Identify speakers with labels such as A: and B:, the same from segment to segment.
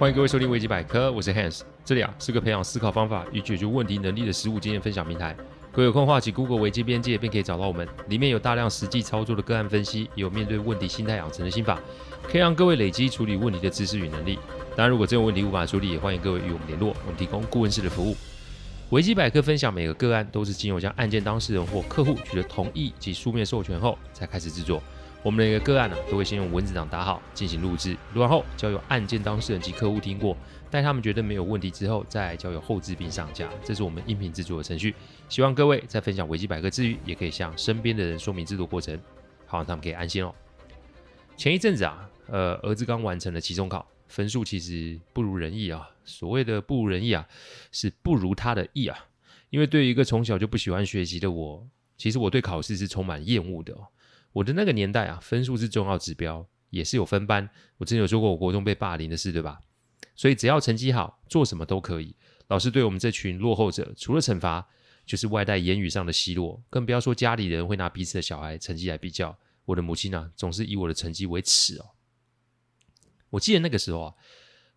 A: 欢迎各位收听维基百科，我是 Hans，这里啊是个培养思考方法与解决问题能力的实务经验分享平台。各位有空的话，请 Google 维基边界便可以找到我们，里面有大量实际操作的个案分析，也有面对问题心态养成的心法，可以让各位累积处理问题的知识与能力。当然，如果真有问题无法处理，也欢迎各位与我们联络，我们提供顾问式的服务。维基百科分享每个个案都是经由将案件当事人或客户取得同意及书面授权后才开始制作。我们的一个个案呢、都会先用文字档打好，进行录制，录完后交由案件当事人及客户听过，待他们觉得没有问题之后，再交由后制并上架。这是我们音频制作的程序。希望各位在分享维基百科之余，也可以向身边的人说明制作过程，好让他们可以安心哦。前一阵子啊，呃，儿子刚完成了期中考，分数其实不如人意啊。所谓的不如人意啊，是不如他的意啊。因为对于一个从小就不喜欢学习的我，其实我对考试是充满厌恶的哦。我的那个年代啊，分数是重要指标，也是有分班。我之前有说过我国中被霸凌的事，对吧？所以只要成绩好，做什么都可以。老师对我们这群落后者，除了惩罚，就是外带言语上的奚落，更不要说家里人会拿彼此的小孩成绩来比较。我的母亲啊，总是以我的成绩为耻哦。我记得那个时候啊，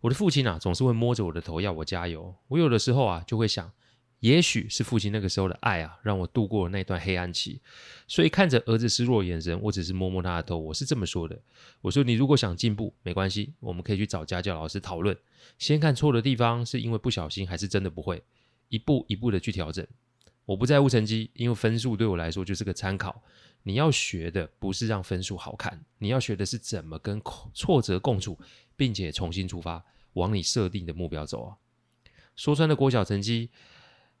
A: 我的父亲啊，总是会摸着我的头要我加油。我有的时候啊，就会想。也许是父亲那个时候的爱啊，让我度过了那段黑暗期。所以看着儿子失落眼神，我只是摸摸他的头。我是这么说的：“我说你如果想进步，没关系，我们可以去找家教老师讨论。先看错的地方是因为不小心，还是真的不会，一步一步的去调整。我不在乎成绩，因为分数对我来说就是个参考。你要学的不是让分数好看，你要学的是怎么跟挫折共处，并且重新出发，往你设定的目标走啊。说穿了，国小成绩。”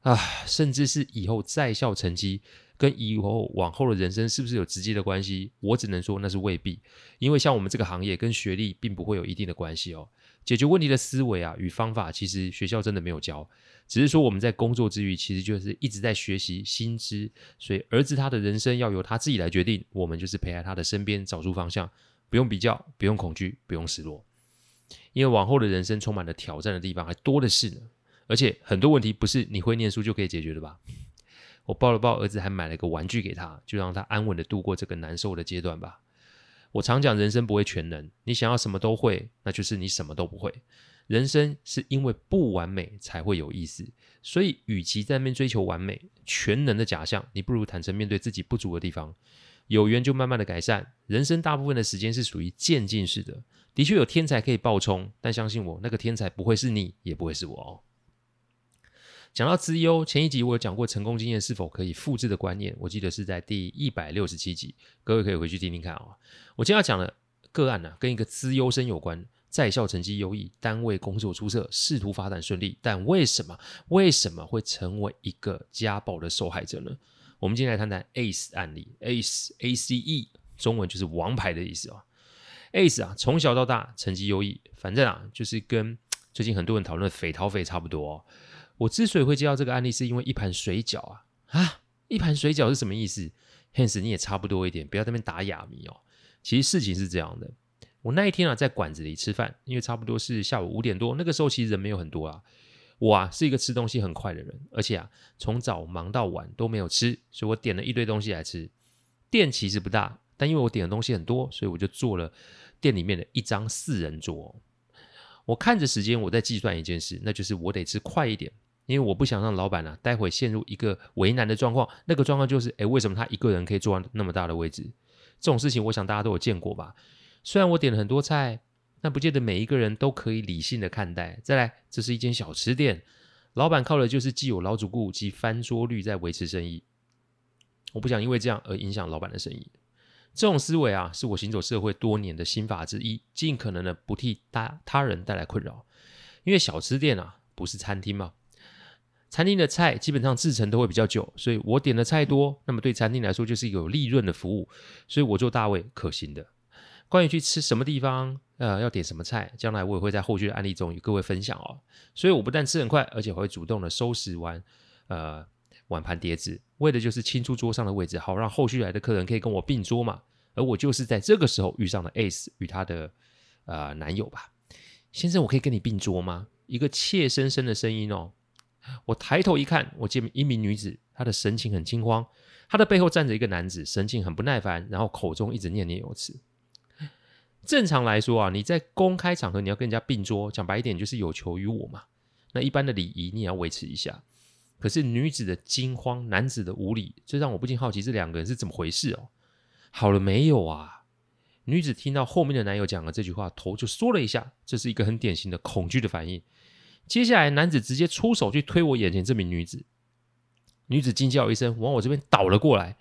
A: 啊，甚至是以后在校成绩跟以后往后的人生是不是有直接的关系？我只能说那是未必，因为像我们这个行业跟学历并不会有一定的关系哦。解决问题的思维啊与方法，其实学校真的没有教，只是说我们在工作之余，其实就是一直在学习新知。所以儿子他的人生要由他自己来决定，我们就是陪在他的身边，找出方向，不用比较，不用恐惧，不用失落，因为往后的人生充满了挑战的地方还多的是呢。而且很多问题不是你会念书就可以解决的吧？我抱了抱儿子，还买了个玩具给他，就让他安稳的度过这个难受的阶段吧。我常讲，人生不会全能，你想要什么都会，那就是你什么都不会。人生是因为不完美才会有意思，所以与其在那边追求完美、全能的假象，你不如坦诚面对自己不足的地方，有缘就慢慢的改善。人生大部分的时间是属于渐进式的，的确有天才可以爆冲，但相信我，那个天才不会是你，也不会是我哦。讲到资优，前一集我有讲过成功经验是否可以复制的观念，我记得是在第一百六十七集，各位可以回去听听看啊、哦。我今天要讲的个案呢、啊，跟一个资优生有关，在校成绩优异，单位工作出色，仕途发展顺利，但为什么为什么会成为一个家暴的受害者呢？我们今天来谈谈 ACE 案例，ACE A C E，中文就是王牌的意思啊、哦。ACE 啊，从小到大成绩优异，反正啊，就是跟最近很多人讨论的斐陶斐差不多、我之所以会接到这个案例，是因为一盘水饺啊啊！一盘水饺是什么意思？Hans，你也差不多一点，不要在那边打哑谜哦。其实事情是这样的，我那一天啊在馆子里吃饭，因为差不多是下午五点多，那个时候其实人没有很多啊。我啊是一个吃东西很快的人，而且啊从早忙到晚都没有吃，所以我点了一堆东西来吃。店其实不大，但因为我点的东西很多，所以我就做了店里面的一张四人桌。我看着时间，我在计算一件事，那就是我得吃快一点。因为我不想让老板呢、啊，待会陷入一个为难的状况。那个状况就是，诶，为什么他一个人可以坐那么大的位置？这种事情，我想大家都有见过吧？虽然我点了很多菜，但不见得每一个人都可以理性的看待。再来，这是一间小吃店，老板靠的就是既有老主顾及翻桌率在维持生意。我不想因为这样而影响老板的生意。这种思维啊，是我行走社会多年的心法之一，尽可能的不替他他人带来困扰。因为小吃店啊，不是餐厅嘛。餐厅的菜基本上制成都会比较久，所以我点的菜多，那么对餐厅来说就是一个有利润的服务，所以我做大位可行的。关于去吃什么地方，呃，要点什么菜，将来我也会在后续的案例中与各位分享哦。所以我不但吃很快，而且我会主动的收拾完，呃，碗盘碟子，为的就是清出桌上的位置，好让后续来的客人可以跟我并桌嘛。而我就是在这个时候遇上了 ACE 与她的呃男友吧。先生，我可以跟你并桌吗？一个怯生生的声音哦。我抬头一看，我见一名女子，她的神情很惊慌，她的背后站着一个男子，神情很不耐烦，然后口中一直念念有词。正常来说啊，你在公开场合你要跟人家并桌，讲白一点就是有求于我嘛。那一般的礼仪你也要维持一下。可是女子的惊慌，男子的无礼，这让我不禁好奇这两个人是怎么回事哦。好了没有啊？女子听到后面的男友讲了这句话，头就缩了一下，这是一个很典型的恐惧的反应。接下来，男子直接出手去推我眼前这名女子，女子惊叫一声，往我这边倒了过来。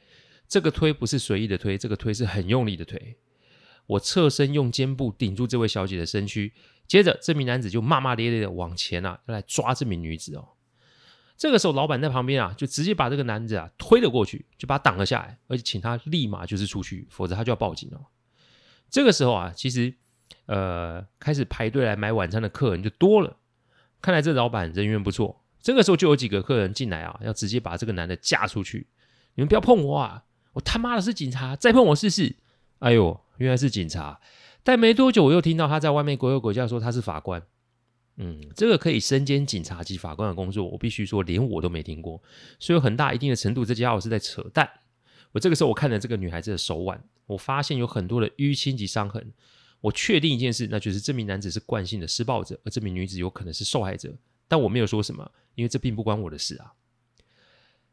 A: 这个推不是随意的推，这个推是很用力的推。我侧身用肩部顶住这位小姐的身躯，接着这名男子就骂骂咧咧的往前啊，要来抓这名女子哦。这个时候，老板在旁边啊，就直接把这个男子啊推了过去，就把他挡了下来，而且请他立马就是出去，否则他就要报警哦。这个时候啊，其实呃，开始排队来买晚餐的客人就多了，看来这老板人缘不错。这个时候就有几个客人进来啊，要直接把这个男的架出去。你们不要碰我啊！我他妈的是警察，再碰我试试！哎呦，原来是警察。但没多久，我又听到他在外面鬼鬼叫说他是法官。嗯，这个可以身兼警察及法官的工作，我必须说连我都没听过，所以有很大一定的程度，这家伙是在扯淡。我这个时候我看了这个女孩子的手腕，我发现有很多的淤青及伤痕。我确定一件事，那就是这名男子是惯性的施暴者，而这名女子有可能是受害者。但我没有说什么，因为这并不关我的事啊。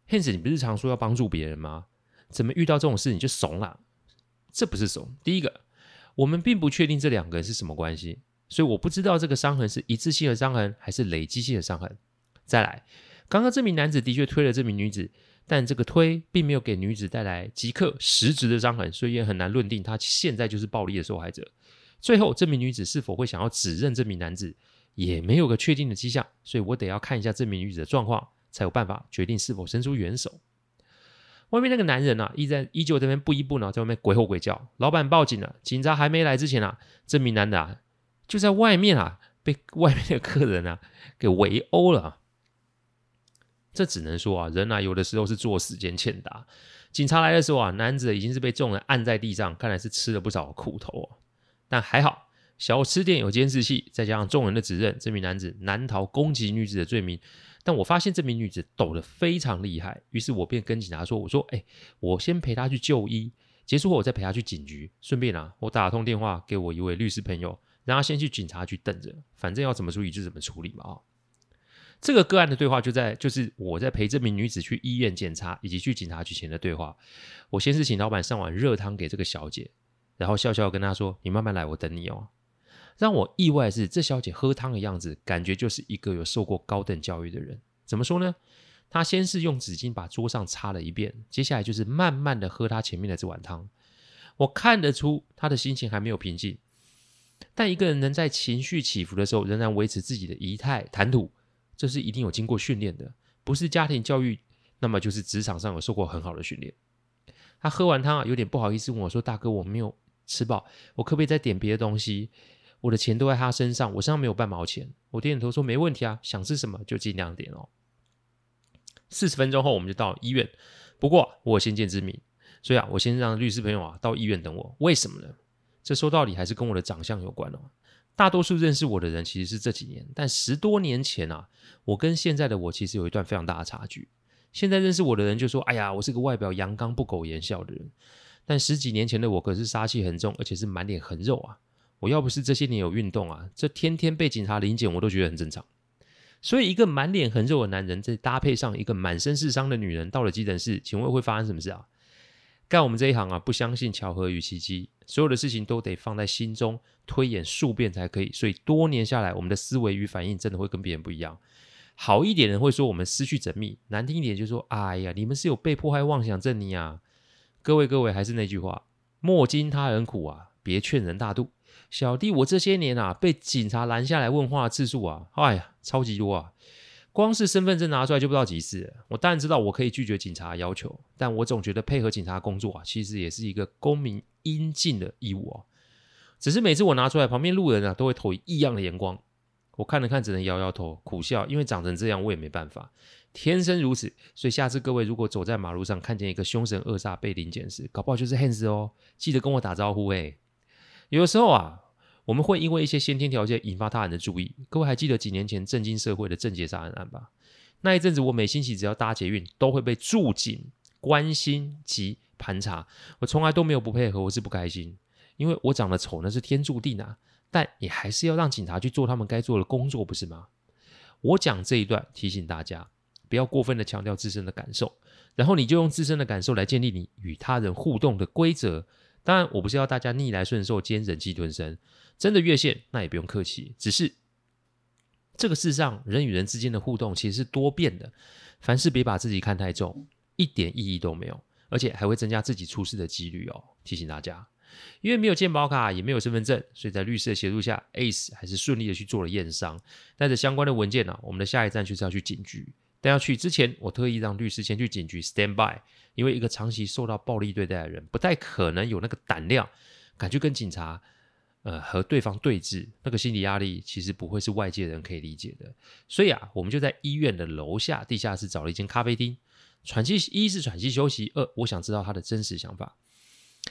A: Hans，你不是常说要帮助别人吗？怎么遇到这种事你就怂了？这不是怂。第一个，我们并不确定这两个人是什么关系。所以我不知道这个伤痕是一次性的伤痕还是累积性的伤痕。再来，刚刚这名男子的确推了这名女子，但这个推并没有给女子带来即刻实质的伤痕，所以也很难论定她现在就是暴力的受害者。最后，这名女子是否会想要指认这名男子，也没有个确定的迹象，所以我得要看一下这名女子的状况，才有办法决定是否伸出援手。外面那个男人啊，依在依旧这边不依不饶，在外面鬼吼鬼叫。老板报警了，警察还没来之前啊，这名男的啊。就在外面啊，被外面的客人啊 给围殴了。这只能说啊，人啊有的时候是做死兼欠打。警察来的时候啊，男子已经是被众人按在地上，看来是吃了不少苦头啊。但还好，小吃店有监视器，再加上众人的指认，这名男子难逃攻击女子的罪名。但我发现这名女子抖得非常厉害，于是我便跟警察说：“我说，哎，我先陪她去就医，结束后我再陪她去警局。顺便啊，我打通电话给我一位律师朋友。”让他先去警察局等着，反正要怎么处理就怎么处理嘛啊、这个个案的对话就在就是我在陪这名女子去医院检查以及去警察局前的对话。我先是请老板上碗热汤给这个小姐，然后笑笑跟他说：“你慢慢来，我等你哦。”让我意外的是，这小姐喝汤的样子，感觉就是一个有受过高等教育的人。怎么说呢？她先是用纸巾把桌上擦了一遍，接下来就是慢慢的喝她前面的这碗汤。我看得出她的心情还没有平静。但一个人能在情绪起伏的时候仍然维持自己的仪态谈吐，这是一定有经过训练的，不是家庭教育，那么就是职场上有受过很好的训练。他喝完汤啊，有点不好意思问我说：“大哥，我没有吃饱，我可不可以再点别的东西？我的钱都在他身上，我身上没有半毛钱。”我点点头说：“没问题啊，想吃什么就尽量点哦。”四十分钟后，我们就到医院。不过我有先见之明，所以啊，我先让律师朋友啊到医院等我。为什么呢？这说到底还是跟我的长相有关哦。大多数认识我的人其实是这几年，但十多年前啊，我跟现在的我其实有一段非常大的差距。现在认识我的人就说：“哎呀，我是个外表阳刚、不苟言笑的人。”但十几年前的我可是杀气很重，而且是满脸横肉啊！我要不是这些年有运动啊，这天天被警察临检我都觉得很正常。所以，一个满脸横肉的男人，再搭配上一个满身是伤的女人，到了急诊室，请问会发生什么事啊？干我们这一行啊，不相信巧合与奇迹，所有的事情都得放在心中推演数遍才可以。所以多年下来，我们的思维与反应真的会跟别人不一样。好一点的人会说我们思绪缜密，难听一点就说：哎呀，你们是有被迫害妄想症你啊！各位各位，还是那句话，莫经他人苦啊，别劝人大度。小弟我这些年啊，被警察拦下来问话的次数啊，哎呀，超级多啊！光是身份证拿出来就不知道几次。我当然知道我可以拒绝警察要求，但我总觉得配合警察工作啊，其实也是一个公民应尽的义务哦。只是每次我拿出来，旁边路人啊都会投以异样的眼光。我看了看，只能摇摇头，苦笑，因为长成这样，我也没办法，天生如此。所以下次各位如果走在马路上看见一个凶神恶煞被临检时，搞不好就是 Hans 哦，记得跟我打招呼诶。有时候啊。我们会因为一些先天条件引发他人的注意。各位还记得几年前震惊社会的郑捷杀人案吧？那一阵子，我每星期只要搭捷运，都会被驻警关心及盘查。我从来都没有不配合，我是不开心，因为我长得丑那是天注定啊，但你还是要让警察去做他们该做的工作，不是吗？我讲这一段提醒大家，不要过分的强调自身的感受，然后你就用自身的感受来建立你与他人互动的规则。当然，我不是要大家逆来顺受，兼忍气吞声，真的越线那也不用客气，只是这个世上人与人之间的互动其实是多变的，凡事别把自己看太重，一点意义都没有，而且还会增加自己出事的几率哦。提醒大家。因为没有健保卡，也没有身份证，所以在律师的协助下，Ace 还是顺利的去做了验伤。带着相关的文件呢、我们的下一站就是要去警局。但要去之前，我特意让律师先去警局 stand by，因为一个长期受到暴力对待的人，不太可能有那个胆量敢去跟警察，呃，和对方对峙。那个心理压力其实不会是外界人可以理解的。所以啊，我们就在医院的楼下地下室找了一间咖啡厅，喘气，一是喘气休息，二我想知道他的真实想法。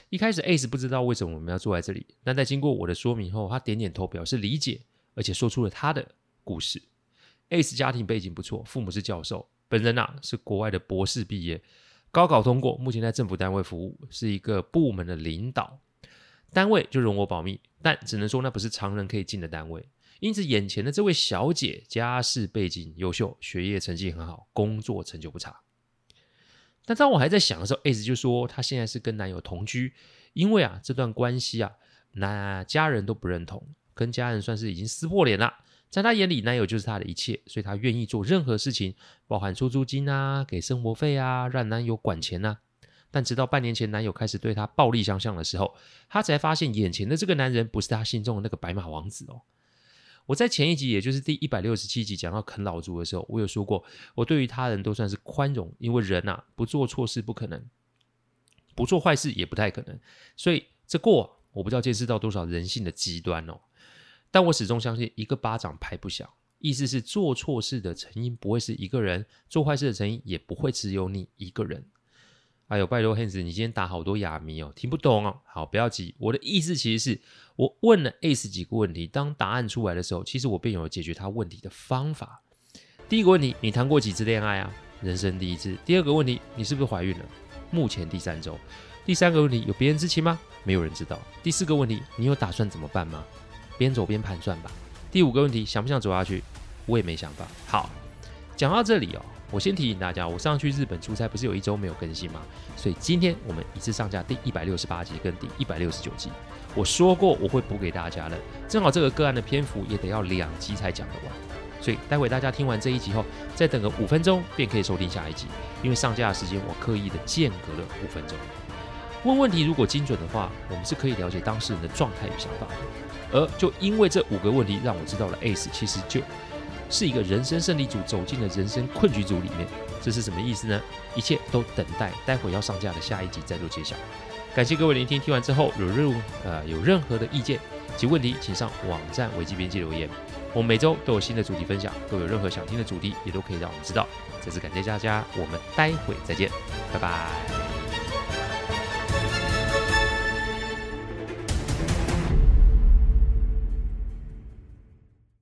A: 一开始 Ace 不知道为什么我们要坐在这里，但在经过我的说明后，他点点头表示理解，而且说出了他的故事。Ace 家庭背景不错，父母是教授，本人啊是国外的博士毕业，高考通过，目前在政府单位服务，是一个部门的领导。单位就容我保密，但只能说那不是常人可以进的单位。因此，眼前的这位小姐家世背景优秀，学业成绩很好，工作成就不差。但当我还在想的时候，Ace 就说她现在是跟男友同居，因为啊这段关系啊，那家人都不认同，跟家人算是已经撕破脸了。在她眼里，男友就是她的一切，所以她愿意做任何事情，包含出租金啊、给生活费啊、让男友管钱啊。但直到半年前，男友开始对她暴力相向的时候，她才发现眼前的这个男人不是她心中的那个白马王子哦。我在前一集，也就是第一百六十七集讲到啃老族的时候，我有说过，我对于他人都算是宽容，因为人啊，不做错事不可能，不做坏事也不太可能，所以这过我不知道见识到多少人性的极端哦。但我始终相信，一个巴掌拍不响，意思是做错事的成因不会是一个人，做坏事的成因也不会只有你一个人。哎呦，拜托汉斯，你今天打好多哑谜哦，听不懂哦。好，不要急，我的意思其实是我问了 Ace 几个问题，当答案出来的时候，其实我便有了解决他问题的方法。第一个问题，你谈过几次恋爱啊？人生第一次。第二个问题，你是不是怀孕了？目前第三周。第三个问题，有别人知情吗？没有人知道。第四个问题，你有打算怎么办吗？边走边盘算吧。第五个问题，想不想走下去？我也没想法。好，讲到这里哦。我先提醒大家，我上去日本出差不是有一周没有更新吗？所以今天我们一次上架第一百六十八集跟第一百六十九集。我说过我会补给大家的，正好这个个案的篇幅也得要两集才讲得完，所以待会大家听完这一集后，再等个五分钟便可以收听下一集。因为上架的时间我刻意的间隔了五分钟。问问题如果精准的话，我们是可以了解当事人的状态与想法的。而就因为这五个问题，让我知道了 Ace 其实就是一个人生胜利组走进了人生困局组里面，这是什么意思呢？一切都等待待会要上架的下一集再做揭晓。感谢各位聆听，听完之后有任呃有任何的意见及问题，请上网站维基编辑留言。我们每周都有新的主题分享，都有任何想听的主题也都可以让我们知道。再次感谢大家，我们待会再见，拜拜。